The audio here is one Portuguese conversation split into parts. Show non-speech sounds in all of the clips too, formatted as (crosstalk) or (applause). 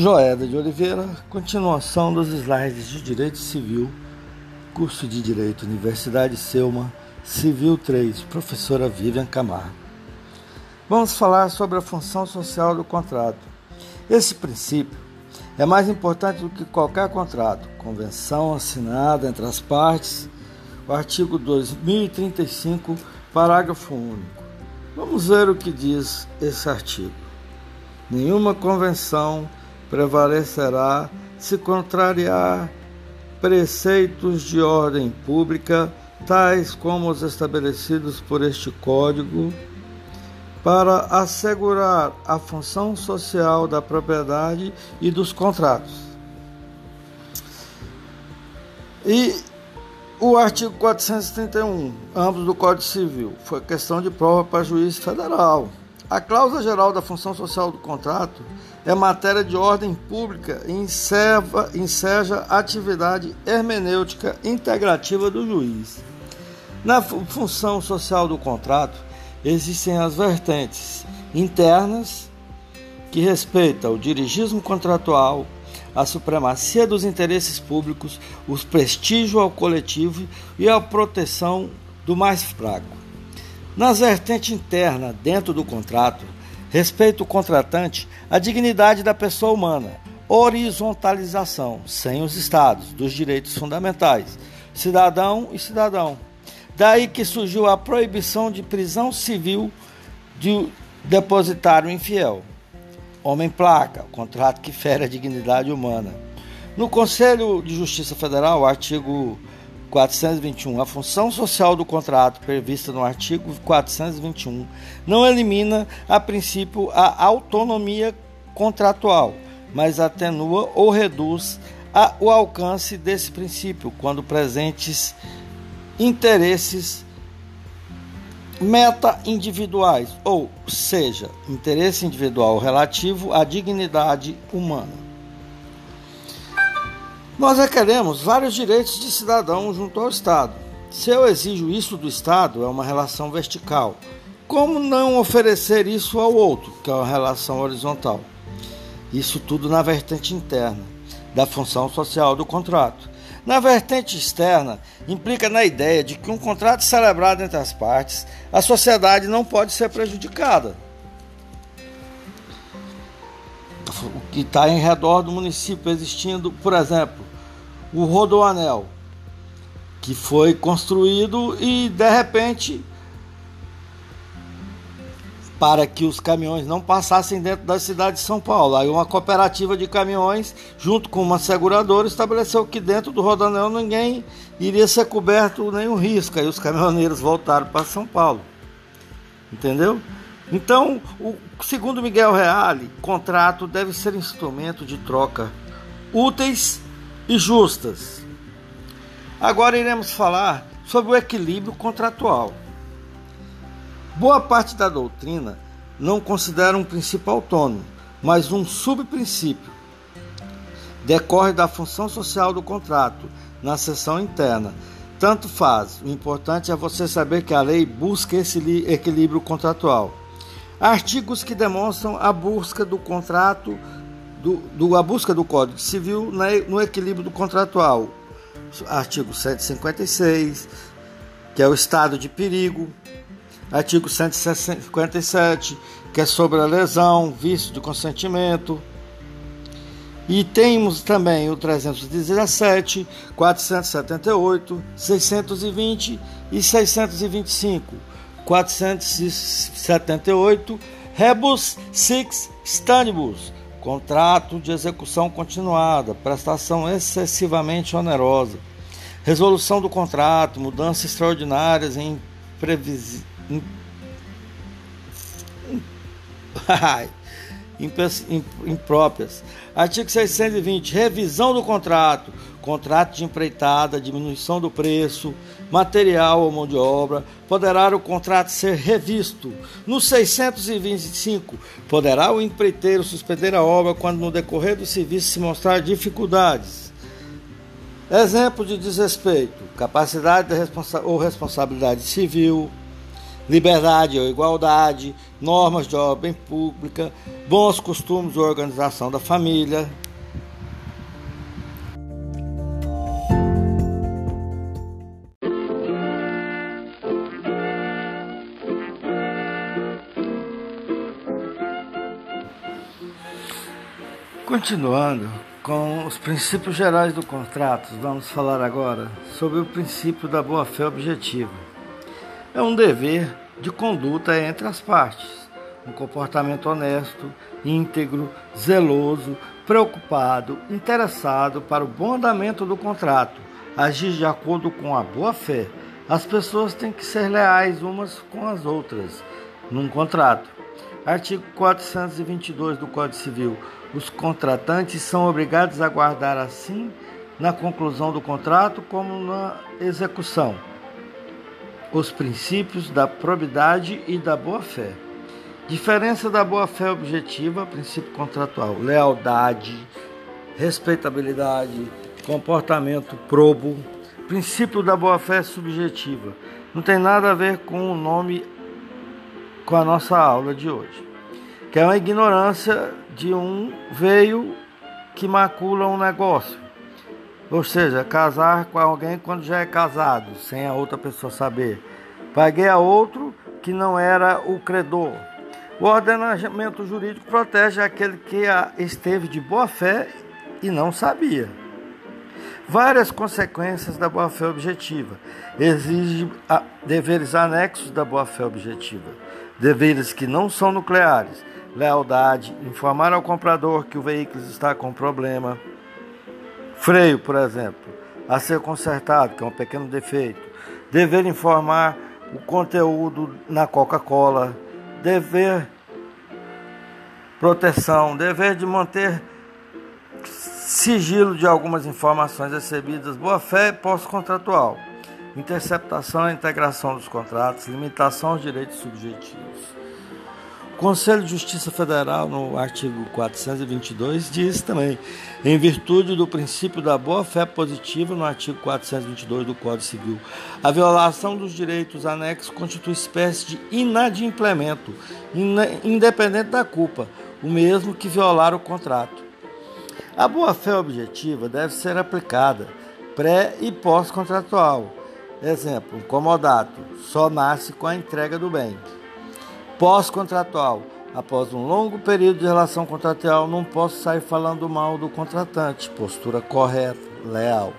Joeda de Oliveira, continuação dos slides de Direito Civil, curso de Direito, Universidade Selma, Civil 3, professora Vivian Camargo. Vamos falar sobre a função social do contrato. Esse princípio é mais importante do que qualquer contrato, convenção assinada entre as partes, o artigo 2035, parágrafo único. Vamos ver o que diz esse artigo. Nenhuma convenção prevalecerá se contrariar preceitos de ordem pública, tais como os estabelecidos por este Código, para assegurar a função social da propriedade e dos contratos. E o artigo 431, ambos do Código Civil, foi questão de prova para juiz federal. A cláusula geral da função social do contrato é matéria de ordem pública e encerra, enseja atividade hermenêutica integrativa do juiz. Na função social do contrato, existem as vertentes internas, que respeitam o dirigismo contratual, a supremacia dos interesses públicos, o prestígio ao coletivo e a proteção do mais fraco. Nas vertentes internas, dentro do contrato, respeito o contratante à dignidade da pessoa humana, horizontalização, sem os estados, dos direitos fundamentais, cidadão e cidadão. Daí que surgiu a proibição de prisão civil de depositário infiel. Homem-placa, contrato que fere a dignidade humana. No Conselho de Justiça Federal, artigo 421. A função social do contrato prevista no artigo 421 não elimina, a princípio, a autonomia contratual, mas atenua ou reduz a, o alcance desse princípio quando presentes interesses meta-individuais, ou seja, interesse individual relativo à dignidade humana. Nós requeremos vários direitos de cidadão junto ao Estado. Se eu exijo isso do Estado, é uma relação vertical. Como não oferecer isso ao outro, que é uma relação horizontal? Isso tudo na vertente interna da função social do contrato. Na vertente externa, implica na ideia de que um contrato celebrado entre as partes, a sociedade não pode ser prejudicada. O que está em redor do município existindo, por exemplo, o Rodoanel, que foi construído e de repente para que os caminhões não passassem dentro da cidade de São Paulo. Aí uma cooperativa de caminhões, junto com uma seguradora, estabeleceu que dentro do Rodanel ninguém iria ser coberto nenhum risco. Aí os caminhoneiros voltaram para São Paulo. Entendeu? Então, o, segundo Miguel Reale, contrato deve ser instrumento de troca úteis e justas. Agora iremos falar sobre o equilíbrio contratual. Boa parte da doutrina não considera um princípio autônomo, mas um subprincípio. Decorre da função social do contrato na seção interna. Tanto faz, o importante é você saber que a lei busca esse equilíbrio contratual. Artigos que demonstram a busca do contrato do, do, a busca do Código Civil no equilíbrio do contratual. Artigo 156, que é o estado de perigo. Artigo 157, que é sobre a lesão, vício de consentimento. E temos também o 317, 478, 620 e 625. 478, rebus six standibus, contrato de execução continuada, prestação excessivamente onerosa, resolução do contrato, mudanças extraordinárias em previs... (laughs) impróprias. Artigo 620, revisão do contrato, contrato de empreitada, diminuição do preço, material ou mão de obra, poderá o contrato ser revisto. No 625, poderá o empreiteiro suspender a obra quando no decorrer do serviço se mostrar dificuldades. Exemplo de desrespeito: capacidade ou responsabilidade civil, liberdade ou igualdade, normas de ordem pública, bons costumes ou organização da família. Continuando com os princípios gerais do contrato, vamos falar agora sobre o princípio da boa-fé objetiva. É um dever de conduta entre as partes, um comportamento honesto, íntegro, zeloso, preocupado, interessado para o bom andamento do contrato, agir de acordo com a boa-fé. As pessoas têm que ser leais umas com as outras num contrato. Artigo 422 do Código Civil. Os contratantes são obrigados a guardar assim na conclusão do contrato como na execução os princípios da probidade e da boa-fé. Diferença da boa-fé objetiva, princípio contratual: lealdade, respeitabilidade, comportamento probo. Princípio da boa-fé subjetiva. Não tem nada a ver com o nome com a nossa aula de hoje, que é uma ignorância de um veio que macula um negócio. Ou seja, casar com alguém quando já é casado, sem a outra pessoa saber. Paguei a outro que não era o credor. O ordenamento jurídico protege aquele que esteve de boa fé e não sabia. Várias consequências da boa-fé objetiva. Exige deveres anexos da boa-fé objetiva. Deveres que não são nucleares. Lealdade, informar ao comprador que o veículo está com problema Freio, por exemplo, a ser consertado, que é um pequeno defeito. Dever informar o conteúdo na Coca-Cola. Dever proteção, dever de manter sigilo de algumas informações recebidas, boa-fé pós-contratual, interceptação e integração dos contratos, limitação aos direitos subjetivos. Conselho de Justiça Federal, no artigo 422, diz também, em virtude do princípio da boa-fé positiva, no artigo 422 do Código Civil, a violação dos direitos anexos constitui espécie de inadimplemento, independente da culpa, o mesmo que violar o contrato. A boa-fé objetiva deve ser aplicada pré e pós-contratual. Exemplo, um comodato só nasce com a entrega do bem pós-contratual. Após um longo período de relação contratual, não posso sair falando mal do contratante. Postura correta, leal.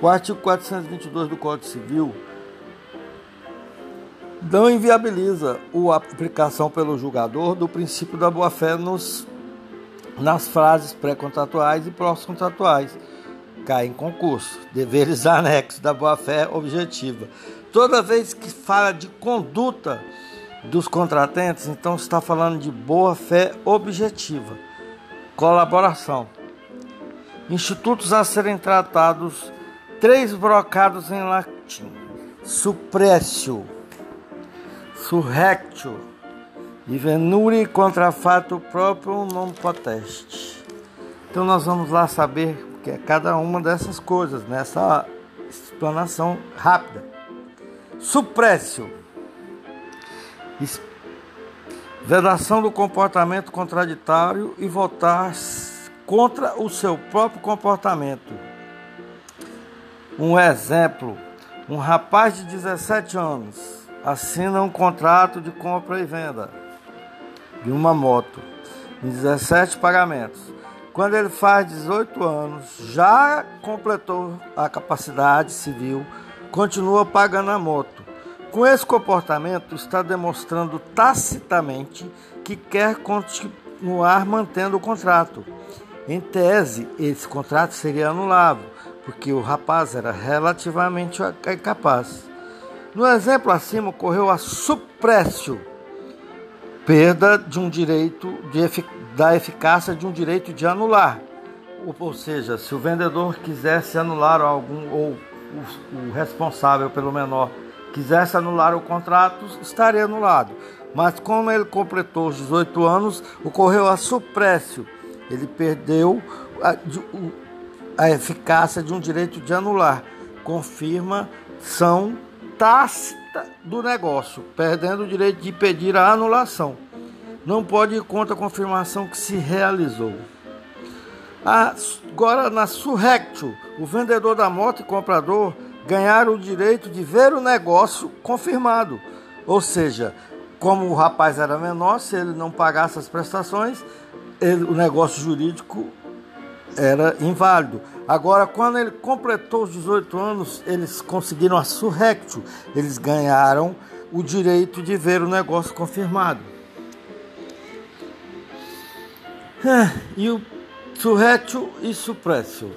O artigo 422 do Código Civil não inviabiliza a aplicação pelo julgador do princípio da boa-fé nas frases pré-contratuais e pós-contratuais. Cai em concurso. Deveres (laughs) anexos da boa-fé objetiva. Toda vez que fala de conduta dos contratantes, então está falando de boa fé objetiva, colaboração. Institutos a serem tratados, três brocados em latim: suppressio, surrectio e venuri contra fato próprio non poteste. Então nós vamos lá saber o que é cada uma dessas coisas nessa explanação rápida. Suppressio vedação do comportamento contraditório e votar contra o seu próprio comportamento. Um exemplo: um rapaz de 17 anos assina um contrato de compra e venda de uma moto em 17 pagamentos. Quando ele faz 18 anos, já completou a capacidade civil, continua pagando a moto com esse comportamento, está demonstrando tacitamente que quer continuar mantendo o contrato. Em tese, esse contrato seria anulável, porque o rapaz era relativamente incapaz. No exemplo acima, ocorreu a supressio, perda de um direito de da eficácia de um direito de anular. Ou, seja, se o vendedor quisesse anular algum ou o responsável pelo menor quisesse anular o contrato, estaria anulado. Mas como ele completou os 18 anos, ocorreu a suprécio. Ele perdeu a, a eficácia de um direito de anular. Confirma são vista do negócio, perdendo o direito de pedir a anulação. Não pode ir contra a confirmação que se realizou. Agora, na surrectio, o vendedor da moto e comprador ganharam o direito de ver o negócio confirmado. Ou seja, como o rapaz era menor, se ele não pagasse as prestações, ele, o negócio jurídico era inválido. Agora, quando ele completou os 18 anos, eles conseguiram a surrectio, eles ganharam o direito de ver o negócio confirmado. E o surrectio e suppressio.